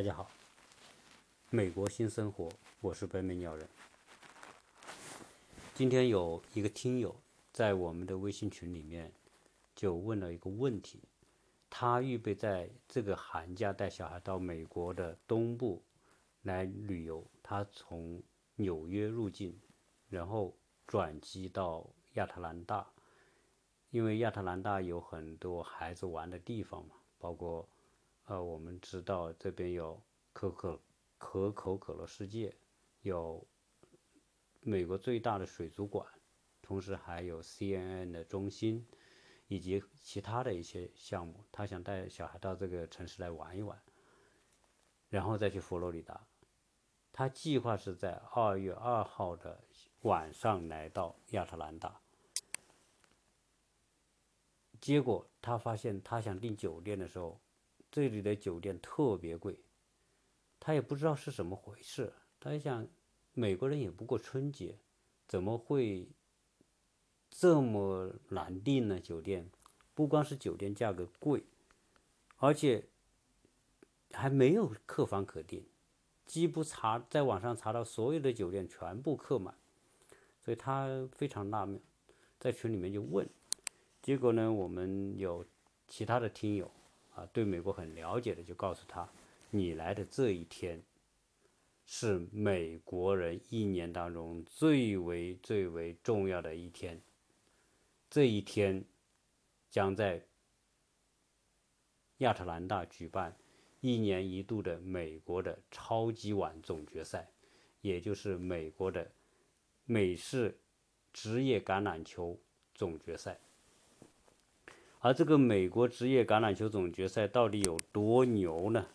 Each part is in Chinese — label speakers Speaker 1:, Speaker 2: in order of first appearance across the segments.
Speaker 1: 大家好，美国新生活，我是北美鸟人。今天有一个听友在我们的微信群里面就问了一个问题，他预备在这个寒假带小孩到美国的东部来旅游，他从纽约入境，然后转机到亚特兰大，因为亚特兰大有很多孩子玩的地方嘛，包括。呃，我们知道这边有可可可口可乐世界，有美国最大的水族馆，同时还有 CNN 的中心，以及其他的一些项目。他想带小孩到这个城市来玩一玩，然后再去佛罗里达。他计划是在二月二号的晚上来到亚特兰大，结果他发现他想订酒店的时候。这里的酒店特别贵，他也不知道是怎么回事。他想，美国人也不过春节，怎么会这么难订呢？酒店不光是酒店价格贵，而且还没有客房可订，几乎查在网上查到所有的酒店全部客满，所以他非常纳闷，在群里面就问，结果呢，我们有其他的听友。啊，对美国很了解的，就告诉他，你来的这一天，是美国人一年当中最为最为重要的一天。这一天，将在亚特兰大举办一年一度的美国的超级碗总决赛，也就是美国的美式职业橄榄球总决赛。而这个美国职业橄榄球总决赛到底有多牛呢？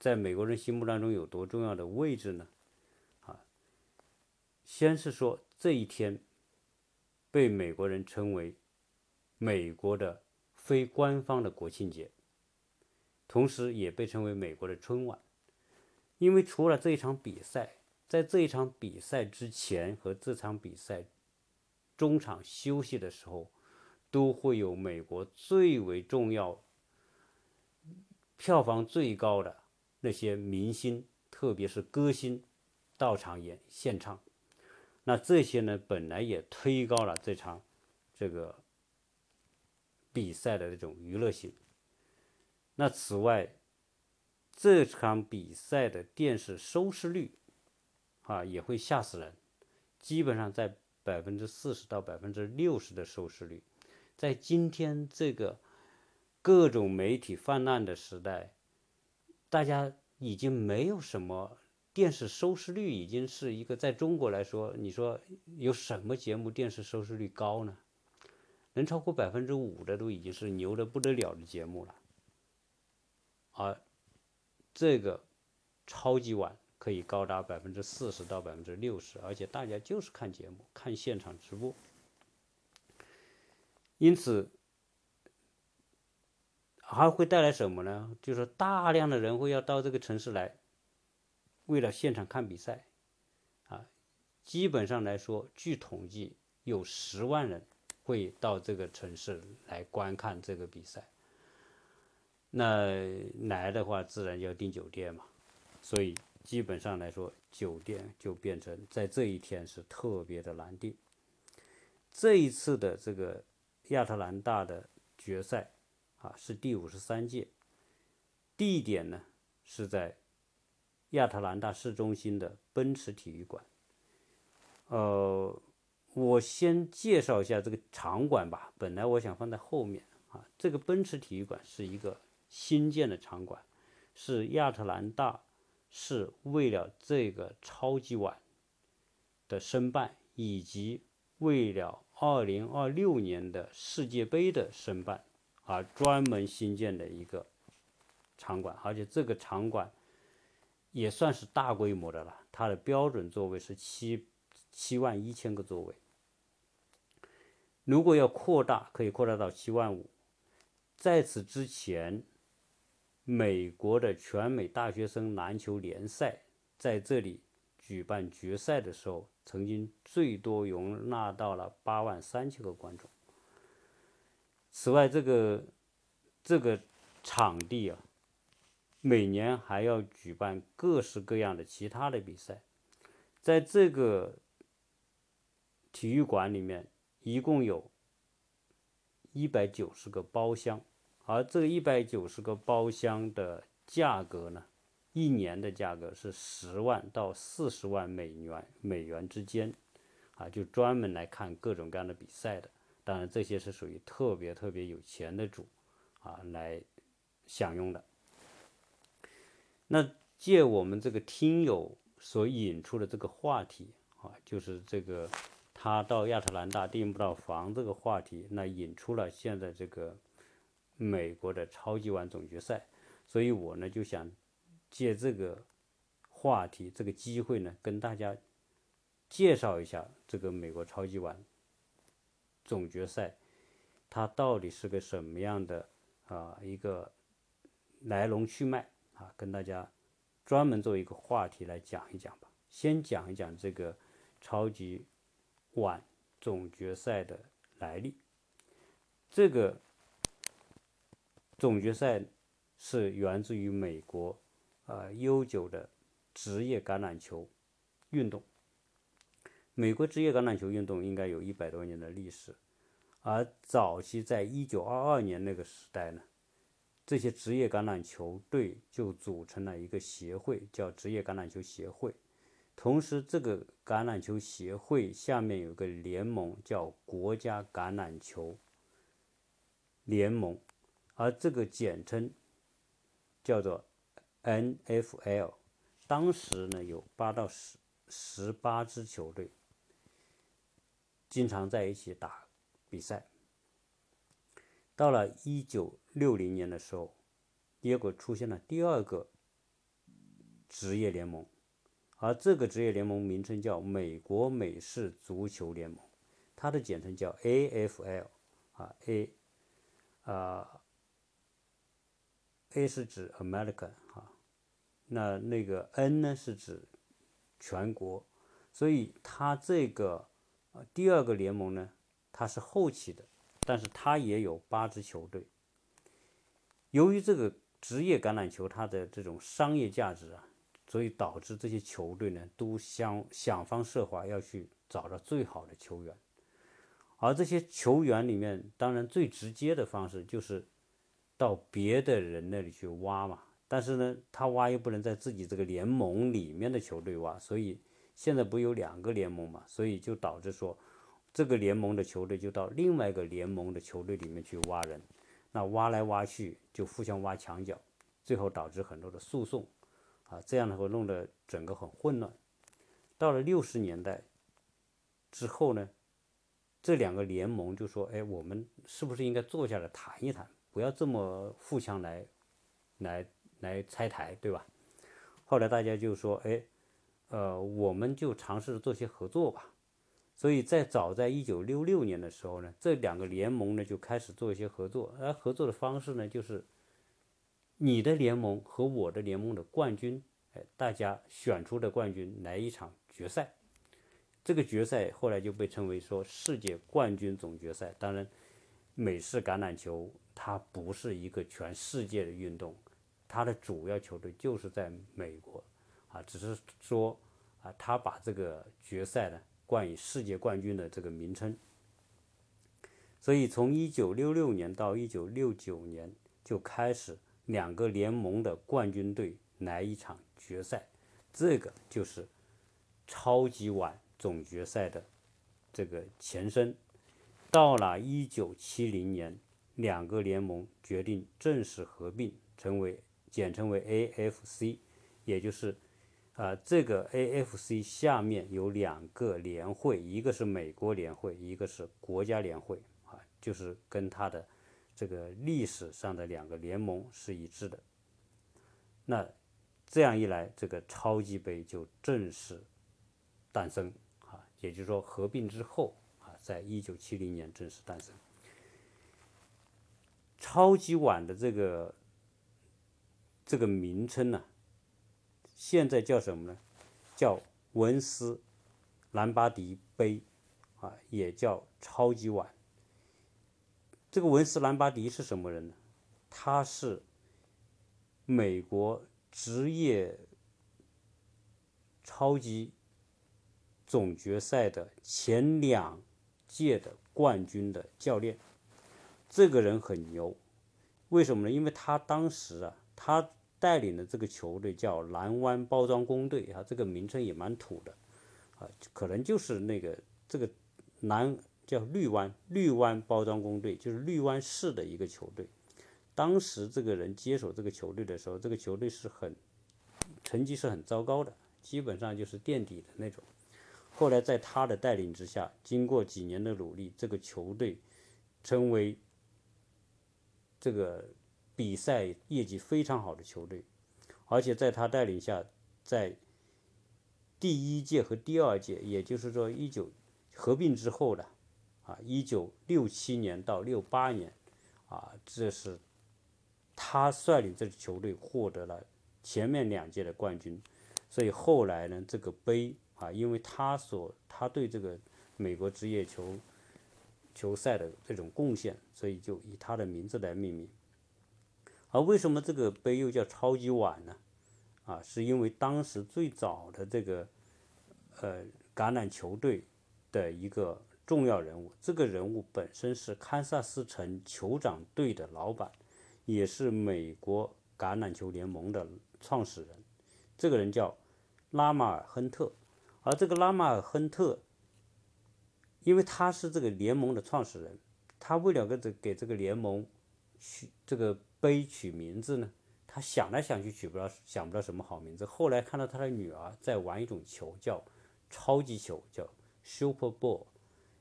Speaker 1: 在美国人心目当中有多重要的位置呢？啊，先是说这一天被美国人称为美国的非官方的国庆节，同时也被称为美国的春晚，因为除了这一场比赛，在这一场比赛之前和这场比赛中场休息的时候。都会有美国最为重要、票房最高的那些明星，特别是歌星到场演现唱。那这些呢，本来也推高了这场这个比赛的这种娱乐性。那此外，这场比赛的电视收视率啊，也会吓死人，基本上在百分之四十到百分之六十的收视率。在今天这个各种媒体泛滥的时代，大家已经没有什么电视收视率，已经是一个在中国来说，你说有什么节目电视收视率高呢？能超过百分之五的都已经是牛的不得了的节目了。而这个超级碗可以高达百分之四十到百分之六十，而且大家就是看节目，看现场直播。因此，还会带来什么呢？就是大量的人会要到这个城市来，为了现场看比赛，啊，基本上来说，据统计有十万人会到这个城市来观看这个比赛。那来的话，自然要订酒店嘛，所以基本上来说，酒店就变成在这一天是特别的难订。这一次的这个。亚特兰大的决赛啊是第五十三届，地点呢是在亚特兰大市中心的奔驰体育馆。呃，我先介绍一下这个场馆吧。本来我想放在后面啊，这个奔驰体育馆是一个新建的场馆，是亚特兰大是为了这个超级碗的申办以及为了。二零二六年的世界杯的申办，而专门新建的一个场馆，而且这个场馆也算是大规模的了。它的标准座位是七七万一千个座位，如果要扩大，可以扩大到七万五。在此之前，美国的全美大学生篮球联赛在这里举办决赛的时候。曾经最多容纳到了八万三千个观众。此外，这个这个场地啊，每年还要举办各式各样的其他的比赛。在这个体育馆里面，一共有一百九十个包厢，而这一百九十个包厢的价格呢，一年的价格是十万到四十万美元美元之间，啊，就专门来看各种各样的比赛的。当然，这些是属于特别特别有钱的主，啊，来享用的。那借我们这个听友所引出的这个话题，啊，就是这个。他到亚特兰大订不到房这个话题，那引出了现在这个美国的超级碗总决赛，所以我呢就想借这个话题、这个机会呢，跟大家介绍一下这个美国超级碗总决赛，它到底是个什么样的啊一个来龙去脉啊，跟大家专门做一个话题来讲一讲吧。先讲一讲这个超级。碗总决赛的来历，这个总决赛是源自于美国呃悠久的职业橄榄球运动。美国职业橄榄球运动应该有一百多年的历史，而早期在一九二二年那个时代呢，这些职业橄榄球队就组成了一个协会，叫职业橄榄球协会。同时，这个橄榄球协会下面有个联盟，叫国家橄榄球联盟，而这个简称叫做 NFL。当时呢，有八到十十八支球队，经常在一起打比赛。到了一九六零年的时候，结果出现了第二个职业联盟。而这个职业联盟名称叫美国美式足球联盟，它的简称叫 AFL，啊 A，啊 A 是指 America 啊，那那个 N 呢是指全国，所以它这个第二个联盟呢，它是后起的，但是它也有八支球队。由于这个职业橄榄球它的这种商业价值啊。所以导致这些球队呢，都想想方设法要去找到最好的球员，而这些球员里面，当然最直接的方式就是到别的人那里去挖嘛。但是呢，他挖又不能在自己这个联盟里面的球队挖，所以现在不有两个联盟嘛？所以就导致说，这个联盟的球队就到另外一个联盟的球队里面去挖人，那挖来挖去就互相挖墙角，最后导致很多的诉讼。啊，这样的话弄得整个很混乱。到了六十年代之后呢，这两个联盟就说：“哎，我们是不是应该坐下来谈一谈，不要这么互相来、来、来拆台，对吧？”后来大家就说：“哎，呃，我们就尝试做些合作吧。”所以在早在一九六六年的时候呢，这两个联盟呢就开始做一些合作，而合作的方式呢就是。你的联盟和我的联盟的冠军，哎，大家选出的冠军来一场决赛。这个决赛后来就被称为说世界冠军总决赛。当然，美式橄榄球它不是一个全世界的运动，他的主要球队就是在美国，啊，只是说啊，他把这个决赛呢冠以世界冠军的这个名称。所以从一九六六年到一九六九年就开始。两个联盟的冠军队来一场决赛，这个就是超级碗总决赛的这个前身。到了一九七零年，两个联盟决定正式合并，成为简称为 AFC，也就是啊，这个 AFC 下面有两个联会，一个是美国联会，一个是国家联会啊，就是跟它的。这个历史上的两个联盟是一致的，那这样一来，这个超级杯就正式诞生啊，也就是说合并之后啊，在一九七零年正式诞生。超级碗的这个这个名称呢，现在叫什么呢？叫文斯兰巴迪杯啊，也叫超级碗。这个文斯兰巴迪是什么人呢？他是美国职业超级总决赛的前两届的冠军的教练。这个人很牛，为什么呢？因为他当时啊，他带领的这个球队叫蓝湾包装工队啊，这个名称也蛮土的啊，可能就是那个这个蓝叫绿湾绿湾包装工队，就是绿湾市的一个球队。当时这个人接手这个球队的时候，这个球队是很成绩是很糟糕的，基本上就是垫底的那种。后来在他的带领之下，经过几年的努力，这个球队成为这个比赛业绩非常好的球队，而且在他带领下，在第一届和第二届，也就是说一九合并之后的啊，一九六七年到六八年啊，这是。他率领这支球队获得了前面两届的冠军，所以后来呢，这个杯啊，因为他所他对这个美国职业球球赛的这种贡献，所以就以他的名字来命名。而为什么这个杯又叫超级碗呢？啊，是因为当时最早的这个呃橄榄球队的一个重要人物，这个人物本身是堪萨斯城酋长队的老板。也是美国橄榄球联盟的创始人，这个人叫拉马尔·亨特，而这个拉马尔·亨特，因为他是这个联盟的创始人，他为了给这给这个联盟这个杯取名字呢，他想来想去取不到想不到什么好名字，后来看到他的女儿在玩一种球叫超级球，叫 Super Ball，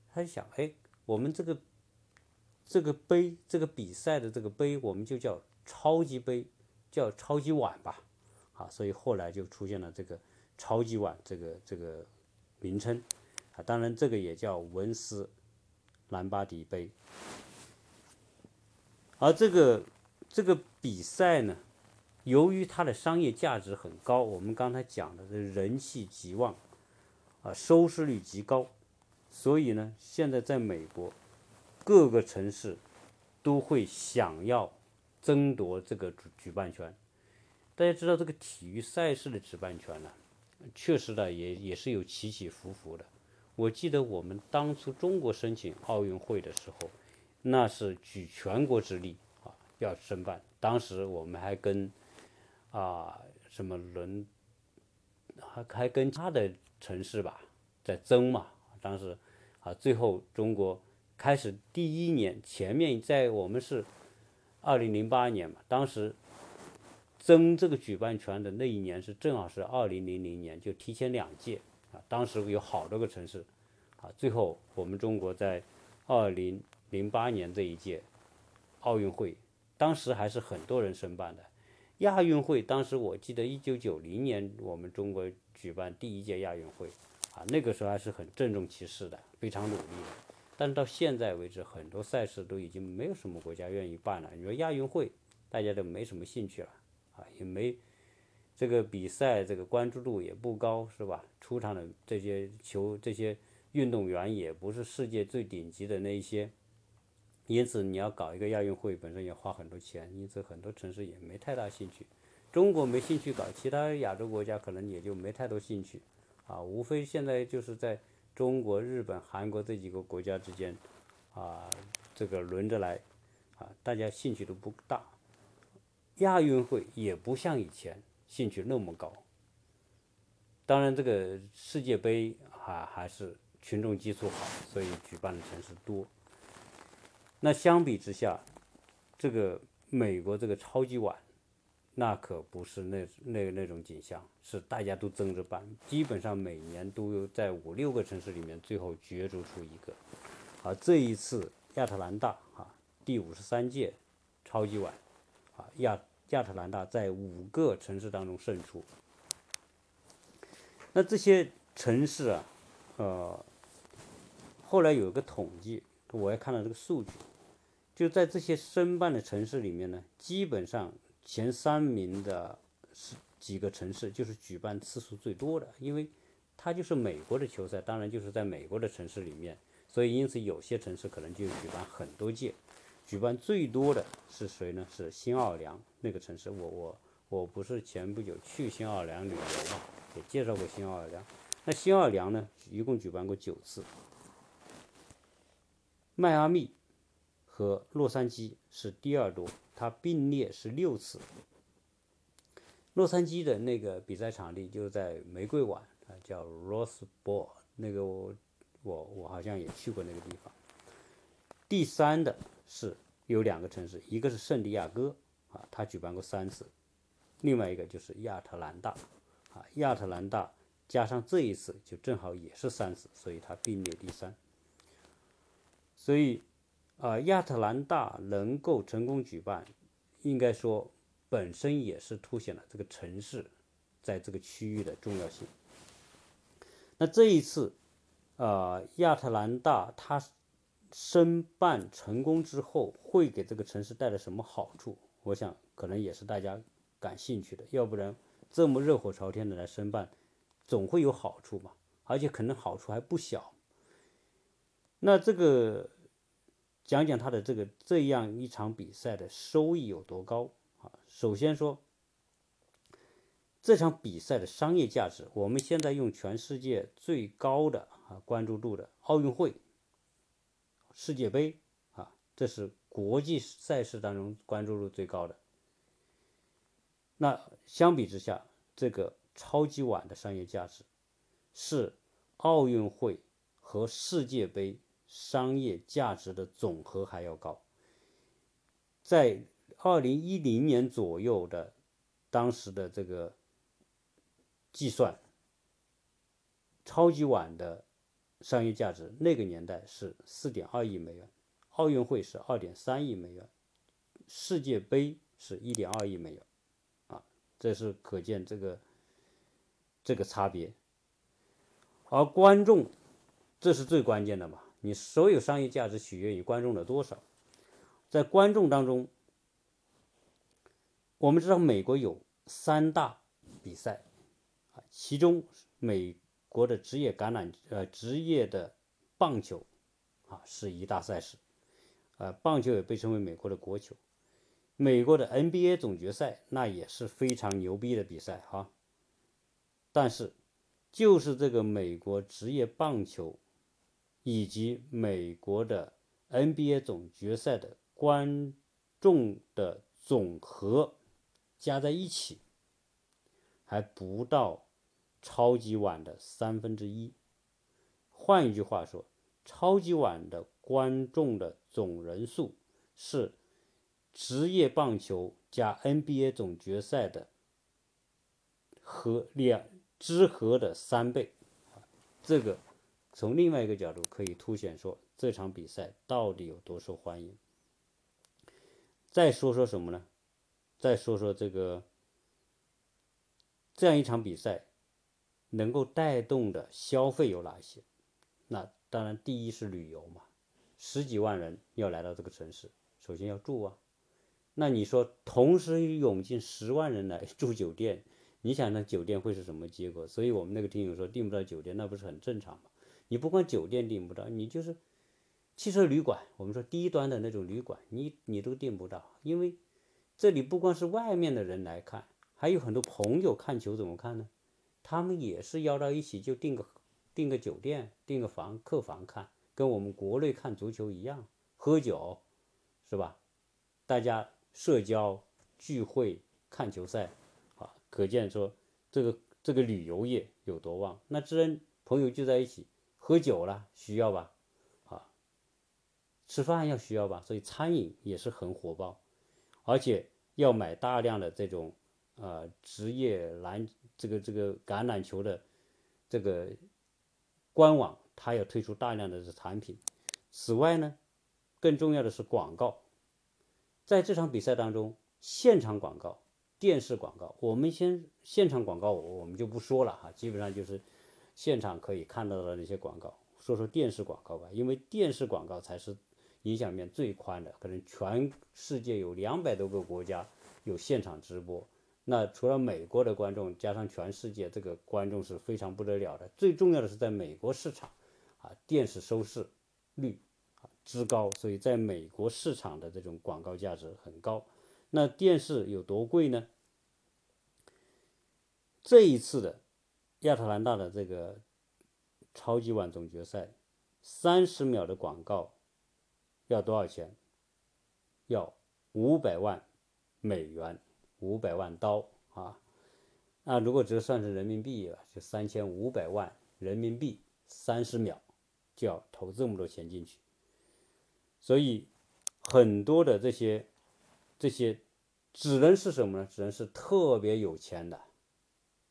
Speaker 1: 他就想，哎，我们这个。这个杯，这个比赛的这个杯，我们就叫超级杯，叫超级碗吧，啊，所以后来就出现了这个超级碗这个这个名称，啊，当然这个也叫文斯兰巴迪杯，而这个这个比赛呢，由于它的商业价值很高，我们刚才讲的这人气极旺，啊，收视率极高，所以呢，现在在美国。各个城市都会想要争夺这个举举办权。大家知道，这个体育赛事的举办权呢，确实呢也也是有起起伏伏的。我记得我们当初中国申请奥运会的时候，那是举全国之力要申办。当时我们还跟啊什么伦，还还跟他的城市吧在争嘛。当时啊，最后中国。开始第一年，前面在我们是二零零八年嘛，当时争这个举办权的那一年是正好是二零零零年，就提前两届啊。当时有好多个城市啊，最后我们中国在二零零八年这一届奥运会，当时还是很多人申办的。亚运会当时我记得一九九零年我们中国举办第一届亚运会啊，那个时候还是很郑重其事的，非常努力的。但是到现在为止，很多赛事都已经没有什么国家愿意办了。你说亚运会，大家都没什么兴趣了，啊，也没这个比赛，这个关注度也不高，是吧？出场的这些球，这些运动员也不是世界最顶级的那一些，因此你要搞一个亚运会，本身也花很多钱，因此很多城市也没太大兴趣。中国没兴趣搞，其他亚洲国家可能也就没太多兴趣，啊，无非现在就是在。中国、日本、韩国这几个国家之间，啊，这个轮着来，啊，大家兴趣都不大。亚运会也不像以前兴趣那么高。当然，这个世界杯还还是群众基础好，所以举办的城市多。那相比之下，这个美国这个超级碗。那可不是那那那种景象，是大家都争着办，基本上每年都有在五六个城市里面最后角逐出一个。而这一次亚特兰大啊，第五十三届超级碗啊，亚亚特兰大在五个城市当中胜出。那这些城市啊，呃，后来有一个统计，我也看到这个数据，就在这些申办的城市里面呢，基本上。前三名的是几个城市，就是举办次数最多的，因为它就是美国的球赛，当然就是在美国的城市里面，所以因此有些城市可能就举办很多届。举办最多的是谁呢？是新奥尔良那个城市，我我我不是前不久去新奥尔良旅游嘛，也介绍过新奥尔良。那新奥尔良呢，一共举办过九次。迈阿密和洛杉矶是第二多，它并列是六次。洛杉矶的那个比赛场地就在玫瑰碗啊，叫 Rose Bowl，那个我我我好像也去过那个地方。第三的是有两个城市，一个是圣地亚哥啊，它举办过三次；另外一个就是亚特兰大啊，亚特兰大加上这一次就正好也是三次，所以它并列第三。所以啊，亚特兰大能够成功举办，应该说。本身也是凸显了这个城市在这个区域的重要性。那这一次，呃，亚特兰大它申办成功之后，会给这个城市带来什么好处？我想可能也是大家感兴趣的。要不然这么热火朝天的来申办，总会有好处嘛，而且可能好处还不小。那这个讲讲他的这个这样一场比赛的收益有多高啊？首先说，这场比赛的商业价值，我们现在用全世界最高的啊关注度的奥运会、世界杯啊，这是国际赛事当中关注度最高的。那相比之下，这个超级碗的商业价值是奥运会和世界杯商业价值的总和还要高，在。二零一零年左右的，当时的这个计算，超级碗的商业价值，那个年代是四点二亿美元，奥运会是二点三亿美元，世界杯是一点二亿美元，啊，这是可见这个这个差别。而观众，这是最关键的嘛？你所有商业价值取决于观众的多少，在观众当中。我们知道美国有三大比赛啊，其中美国的职业橄榄呃职业的棒球啊是一大赛事，呃棒球也被称为美国的国球。美国的 NBA 总决赛那也是非常牛逼的比赛哈，但是就是这个美国职业棒球以及美国的 NBA 总决赛的观众的总和。加在一起还不到超级碗的三分之一。换一句话说，超级碗的观众的总人数是职业棒球加 NBA 总决赛的和两之和的三倍。这个从另外一个角度可以凸显说这场比赛到底有多受欢迎。再说说什么呢？再说说这个，这样一场比赛能够带动的消费有哪些？那当然，第一是旅游嘛，十几万人要来到这个城市，首先要住啊。那你说同时涌进十万人来住酒店，你想那酒店会是什么结果？所以我们那个听友说订不到酒店，那不是很正常吗？你不光酒店订不到，你就是汽车旅馆，我们说低端的那种旅馆，你你都订不到，因为。这里不光是外面的人来看，还有很多朋友看球怎么看呢？他们也是邀到一起就订个订个酒店，订个房客房看，跟我们国内看足球一样，喝酒，是吧？大家社交聚会看球赛，啊，可见说这个这个旅游业有多旺。那自然朋友聚在一起喝酒了，需要吧？啊，吃饭要需要吧？所以餐饮也是很火爆。而且要买大量的这种，呃，职业篮这个这个橄榄球的这个官网，它要推出大量的产品。此外呢，更重要的是广告，在这场比赛当中，现场广告、电视广告，我们先现场广告我们就不说了哈，基本上就是现场可以看到的那些广告。说说电视广告吧，因为电视广告才是。影响面最宽的，可能全世界有两百多个国家有现场直播。那除了美国的观众，加上全世界，这个观众是非常不得了的。最重要的是，在美国市场，啊，电视收视率啊之高，所以在美国市场的这种广告价值很高。那电视有多贵呢？这一次的亚特兰大的这个超级碗总决赛，三十秒的广告要多少钱？要五百万美元，五百万刀啊！那如果折算成人民币啊，就三千五百万人民币，三十秒就要投这么多钱进去。所以很多的这些这些只能是什么呢？只能是特别有钱的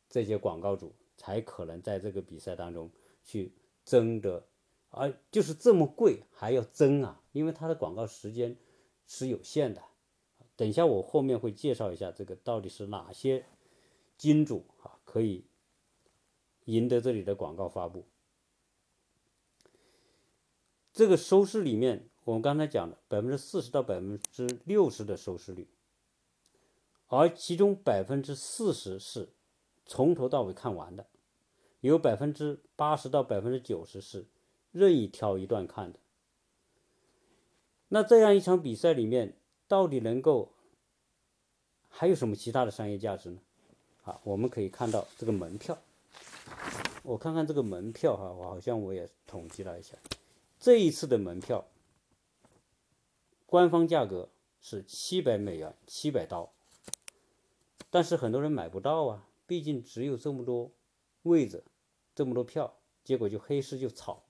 Speaker 1: 这些广告主才可能在这个比赛当中去争得，而就是这么贵还要争啊！因为它的广告时间是有限的。等一下我后面会介绍一下这个到底是哪些。金主啊，可以赢得这里的广告发布。这个收视里面，我们刚才讲的百分之四十到百分之六十的收视率，而其中百分之四十是从头到尾看完的，有百分之八十到百分之九十是任意挑一段看的。那这样一场比赛里面，到底能够还有什么其他的商业价值呢？啊，我们可以看到这个门票，我看看这个门票哈，我好像我也统计了一下，这一次的门票官方价格是七百美元，七百刀，但是很多人买不到啊，毕竟只有这么多位子，这么多票，结果就黑市就炒，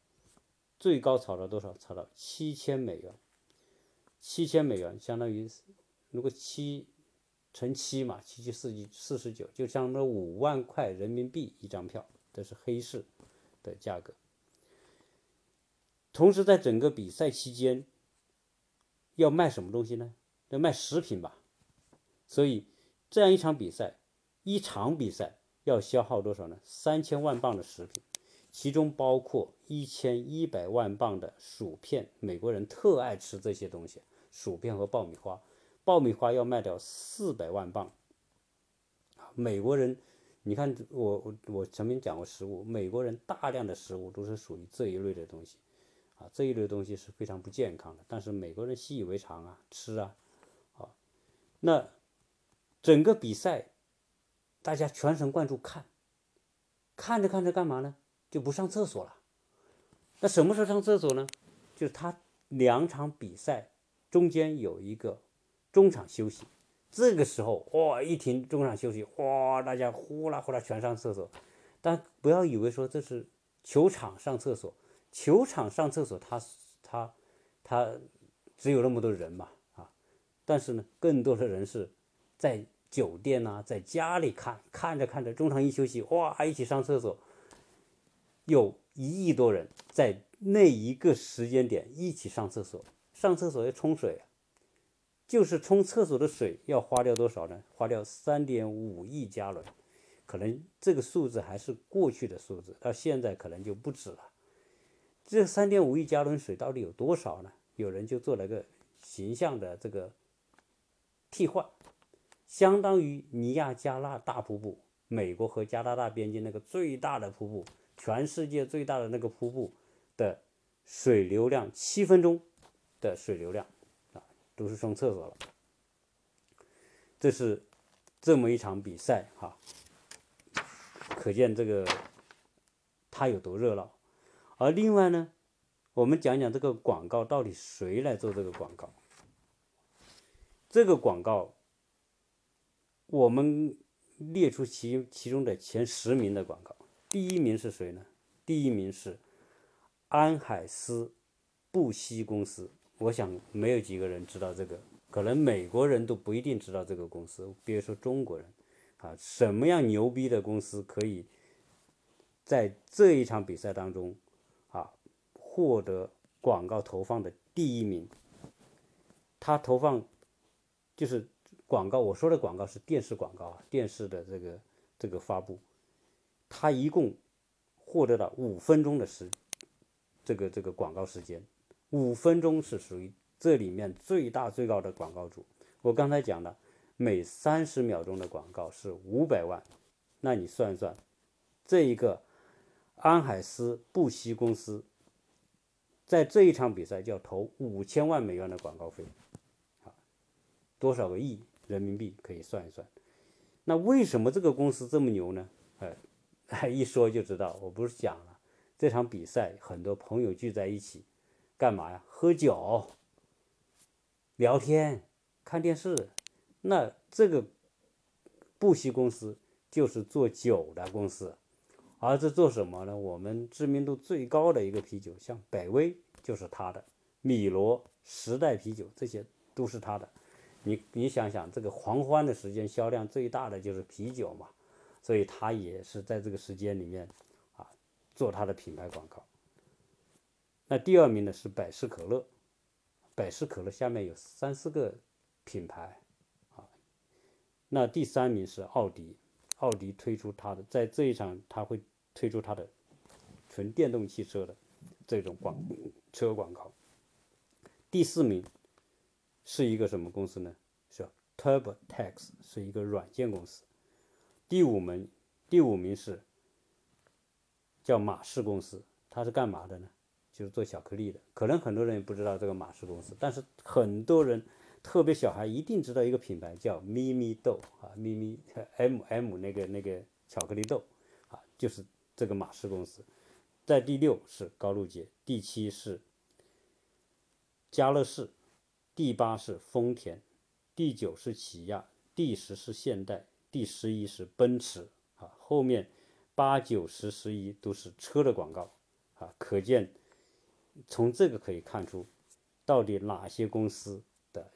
Speaker 1: 最高炒到多少？炒到七千美元，七千美元相当于如果七。乘七嘛，七七四七四十九，就相当于五万块人民币一张票，这是黑市的价格。同时，在整个比赛期间，要卖什么东西呢？要卖食品吧。所以，这样一场比赛，一场比赛要消耗多少呢？三千万磅的食品，其中包括一千一百万磅的薯片，美国人特爱吃这些东西，薯片和爆米花。爆米花要卖掉四百万磅，美国人，你看我我我曾经讲过食物，美国人大量的食物都是属于这一类的东西，啊，这一类东西是非常不健康的，但是美国人习以为常啊，吃啊，啊，那整个比赛大家全神贯注看，看着看着干嘛呢？就不上厕所了。那什么时候上厕所呢？就是他两场比赛中间有一个。中场休息，这个时候哇，一停中场休息，哇，大家呼啦呼啦全上厕所。但不要以为说这是球场上厕所，球场上厕所，他他他只有那么多人嘛啊。但是呢，更多的人是在酒店呐，在家里看，看着看着中场一休息，哇，一起上厕所，有一亿多人在那一个时间点一起上厕所，上厕所要冲水。就是冲厕所的水要花掉多少呢？花掉三点五亿加仑，可能这个数字还是过去的数字，到现在可能就不止了。这三点五亿加仑水到底有多少呢？有人就做了个形象的这个替换，相当于尼亚加拉大瀑布，美国和加拿大边境那个最大的瀑布，全世界最大的那个瀑布的水流量，七分钟的水流量啊。都是上厕所了，这是这么一场比赛哈，可见这个它有多热闹。而另外呢，我们讲讲这个广告到底谁来做这个广告？这个广告我们列出其其中的前十名的广告，第一名是谁呢？第一名是安海斯布希公司。我想没有几个人知道这个，可能美国人都不一定知道这个公司，别说中国人，啊，什么样牛逼的公司可以在这一场比赛当中，啊，获得广告投放的第一名？他投放就是广告，我说的广告是电视广告啊，电视的这个这个发布，他一共获得了五分钟的时，这个这个广告时间。五分钟是属于这里面最大最高的广告主。我刚才讲了，每三十秒钟的广告是五百万，那你算一算，这一个安海斯布希公司在这一场比赛就要投五千万美元的广告费，多少个亿人民币可以算一算。那为什么这个公司这么牛呢？哎，一说就知道，我不是讲了，这场比赛很多朋友聚在一起，干嘛呀？喝酒、聊天、看电视。那这个布希公司就是做酒的公司，而是做什么呢？我们知名度最高的一个啤酒，像百威就是他的，米罗、时代啤酒这些都是他的。你你想想，这个狂欢的时间销量最大的就是啤酒嘛，所以他也是在这个时间里面啊做他的品牌广告。那第二名呢是百事可乐，百事可乐下面有三四个品牌啊。那第三名是奥迪，奥迪推出它的在这一场他会推出它的纯电动汽车的这种广车广告。第四名。是一个什么公司呢？是 TurboTax，是一个软件公司。第五名，第五名是叫马氏公司，它是干嘛的呢？就是做巧克力的。可能很多人也不知道这个马氏公司，但是很多人，特别小孩一定知道一个品牌叫咪咪豆啊，咪咪 M M 那个那个巧克力豆啊，就是这个马氏公司。在第六是高露洁，第七是家乐氏。第八是丰田，第九是起亚，第十是现代，第十一是奔驰啊。后面八九十十一都是车的广告啊，可见从这个可以看出，到底哪些公司的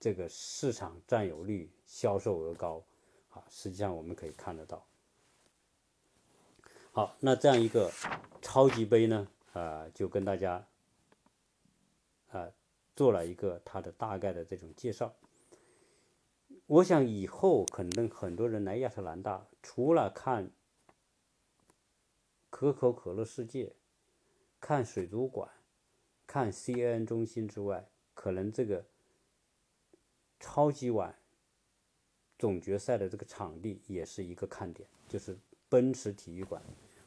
Speaker 1: 这个市场占有率、销售额高啊？实际上我们可以看得到。好，那这样一个超级杯呢，啊，就跟大家。做了一个它的大概的这种介绍。我想以后可能很多人来亚特兰大，除了看可口可乐世界、看水族馆、看 CN 中心之外，可能这个超级碗总决赛的这个场地也是一个看点，就是奔驰体育馆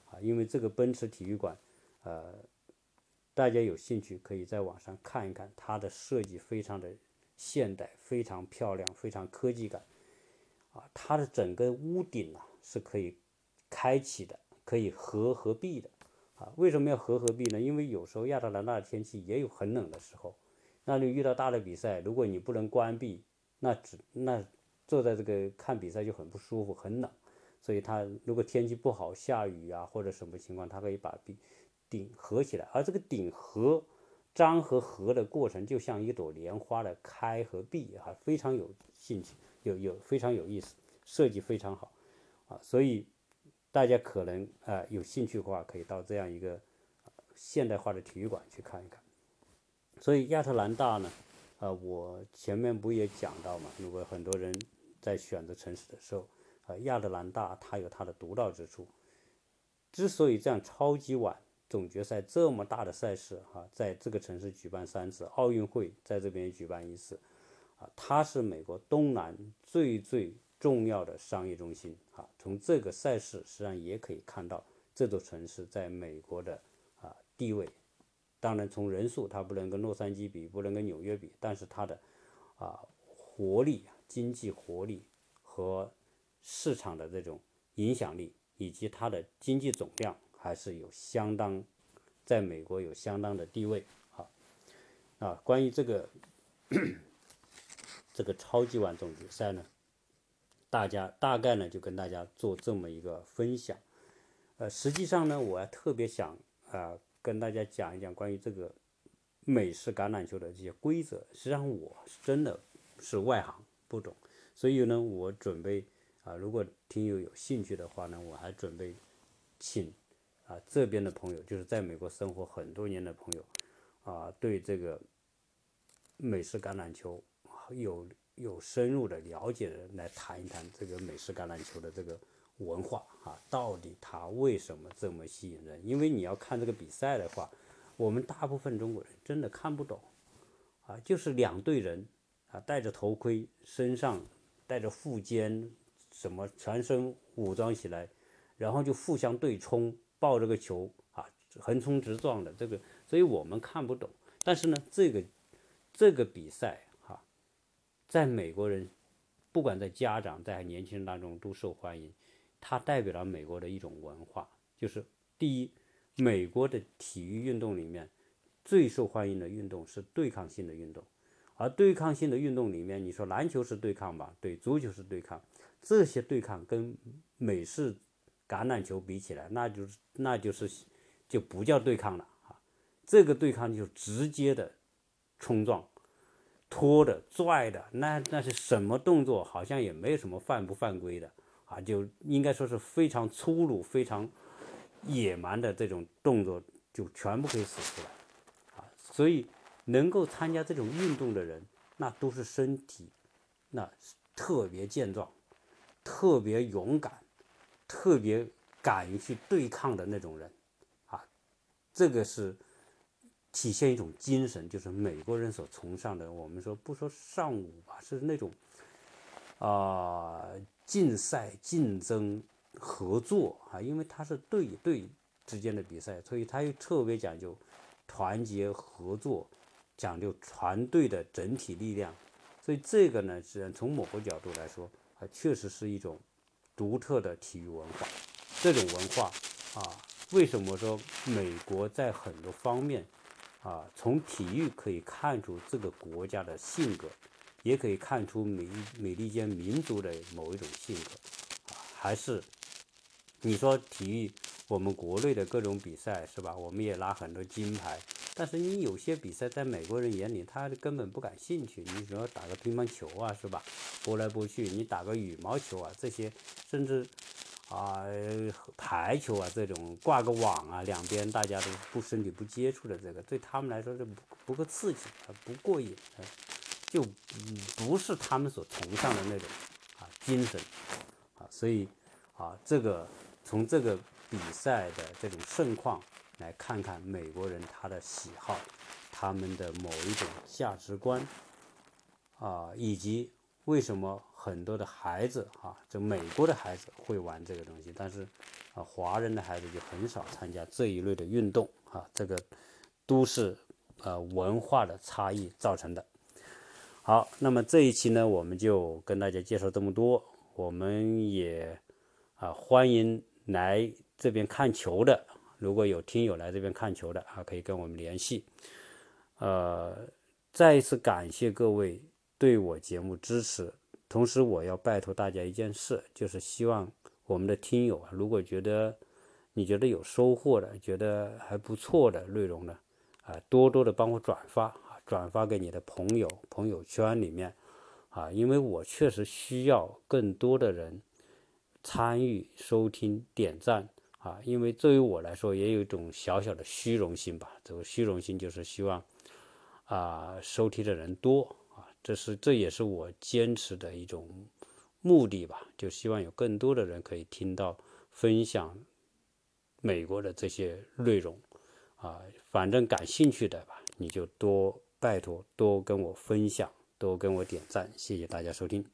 Speaker 1: 啊，因为这个奔驰体育馆，呃。大家有兴趣可以在网上看一看，它的设计非常的现代，非常漂亮，非常科技感。啊，它的整个屋顶啊是可以开启的，可以合合闭的。啊，为什么要合合闭呢？因为有时候亚特兰大的天气也有很冷的时候，那你遇到大的比赛，如果你不能关闭，那只那坐在这个看比赛就很不舒服，很冷。所以它如果天气不好，下雨啊或者什么情况，它可以把闭。顶合起来，而这个顶合张和合的过程，就像一朵莲花的开和闭哈，非常有兴趣，有有非常有意思，设计非常好啊，所以大家可能啊有兴趣的话，可以到这样一个现代化的体育馆去看一看。所以亚特兰大呢，啊，我前面不也讲到嘛，如果很多人在选择城市的时候，啊，亚特兰大它有它的独到之处，之所以这样超级晚。总决赛这么大的赛事，哈，在这个城市举办三次，奥运会在这边举办一次，啊，它是美国东南最最重要的商业中心，啊，从这个赛事实际上也可以看到这座城市在美国的啊地位。当然，从人数它不能跟洛杉矶比，不能跟纽约比，但是它的啊活力、经济活力和市场的这种影响力，以及它的经济总量。还是有相当，在美国有相当的地位。好，啊，关于这个这个超级碗总决赛呢，大家大概呢就跟大家做这么一个分享。呃，实际上呢，我还特别想啊跟大家讲一讲关于这个美式橄榄球的这些规则。实际上我是真的是外行，不懂，所以呢，我准备啊，如果听友有兴趣的话呢，我还准备请。啊，这边的朋友就是在美国生活很多年的朋友，啊，对这个美式橄榄球有有深入的了解的人来谈一谈这个美式橄榄球的这个文化啊，到底它为什么这么吸引人？因为你要看这个比赛的话，我们大部分中国人真的看不懂，啊，就是两队人啊，戴着头盔，身上带着护肩，什么全身武装起来，然后就互相对冲。抱这个球啊，横冲直撞的这个，所以我们看不懂。但是呢，这个这个比赛哈，在美国人不管在家长在年轻人当中都受欢迎。它代表了美国的一种文化，就是第一，美国的体育运动里面最受欢迎的运动是对抗性的运动，而对抗性的运动里面，你说篮球是对抗吧？对，足球是对抗，这些对抗跟美式橄榄球比起来，那就是那就是就不叫对抗了啊，这个对抗就直接的冲撞、拖的、拽的，那那是什么动作？好像也没有什么犯不犯规的。啊，就应该说是非常粗鲁、非常野蛮的这种动作，就全部可以使出来，啊，所以能够参加这种运动的人，那都是身体那特别健壮、特别勇敢、特别敢于去对抗的那种人，啊，这个是体现一种精神，就是美国人所崇尚的。我们说不说尚武吧，是那种啊。竞赛、竞争、合作啊，因为它是队与队之间的比赛，所以它又特别讲究团结合作，讲究团队的整体力量。所以这个呢，是从某个角度来说，啊确实是一种独特的体育文化。这种文化啊，为什么说美国在很多方面啊，从体育可以看出这个国家的性格？也可以看出美美利坚民族的某一种性格，啊，还是你说体育，我们国内的各种比赛是吧？我们也拿很多金牌，但是你有些比赛在美国人眼里，他根本不感兴趣。你比如说打个乒乓球啊，是吧？拨来拨去，你打个羽毛球啊，这些甚至啊排球啊这种挂个网啊，两边大家都不身体不接触的这个，对他们来说是不不够刺激，不过瘾。就不是他们所崇尚的那种啊精神啊，所以啊，这个从这个比赛的这种盛况来看看美国人他的喜好，他们的某一种价值观啊，以及为什么很多的孩子啊，就美国的孩子会玩这个东西，但是啊，华人的孩子就很少参加这一类的运动啊，这个都是呃文化的差异造成的。好，那么这一期呢，我们就跟大家介绍这么多。我们也啊欢迎来这边看球的，如果有听友来这边看球的啊，可以跟我们联系。呃，再一次感谢各位对我节目支持。同时，我要拜托大家一件事，就是希望我们的听友啊，如果觉得你觉得有收获的，觉得还不错的内容呢，啊，多多的帮我转发啊。转发给你的朋友朋友圈里面，啊，因为我确实需要更多的人参与收听点赞啊，因为作为我来说也有一种小小的虚荣心吧，这个虚荣心就是希望啊收听的人多啊，这是这也是我坚持的一种目的吧，就希望有更多的人可以听到分享美国的这些内容啊，反正感兴趣的吧，你就多。拜托，多跟我分享，多跟我点赞，谢谢大家收听。